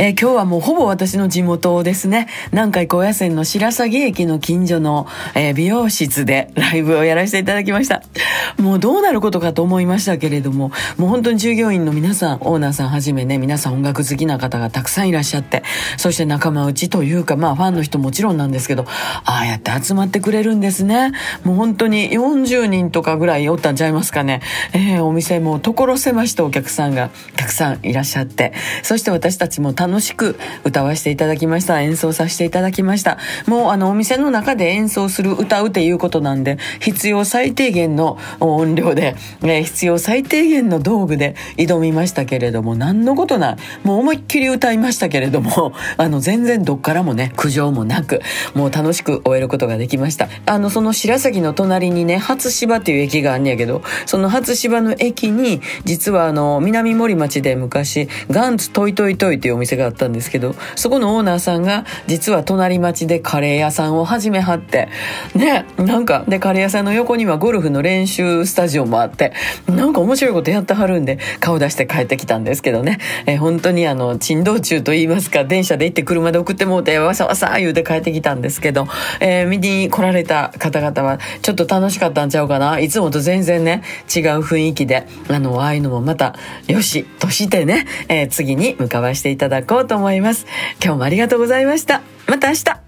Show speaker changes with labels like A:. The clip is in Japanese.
A: えー、今日はもうほぼ私の地元ですね。南海高野線の白鷺駅の近所の、えー、美容室で ライブをやらせていただきました。もうどうなることかと思いましたけれども、もう本当に従業員の皆さん、オーナーさんはじめね、皆さん音楽好きな方がたくさんいらっしゃって、そして仲間内というか、まあファンの人もちろんなんですけど、ああやって集まってくれるんですね。もう本当に40人とかぐらいおったんちゃいますかね。えー、お店も所狭しとお客さんがたくさんいらっしゃって、そして私たちも楽楽しく歌わせていただきました。演奏させていただきました。もうあのお店の中で演奏する歌うっていうことなんで、必要最低限の音量で、え必要最低限の道具で挑みましたけれども、何のことない。もう思いっきり歌いましたけれども、あの全然どっからもね、苦情もなく、もう楽しく終えることができました。あの、その白崎の隣にね、初芝っていう駅があんねやけど、その初芝の駅に、実はあの、南森町で昔、ガンツトイトイトイっていうお店ががあったんですけど、そこのオーナーさんが、実は隣町でカレー屋さんを始めはって、ね、なんか、で、カレー屋さんの横にはゴルフの練習スタジオもあって、なんか面白いことやってはるんで、顔出して帰ってきたんですけどね、え、本当にあの、珍道中と言いますか、電車で行って車で送ってもうて、わさわさ言うて帰ってきたんですけど、えー、見に来られた方々は、ちょっと楽しかったんちゃうかな。いつもと全然ね、違う雰囲気で、あの、ああいうのもまた、よし、としてね、えー、次に向かわしていただこうと思います。今日もありがとうございました。また明日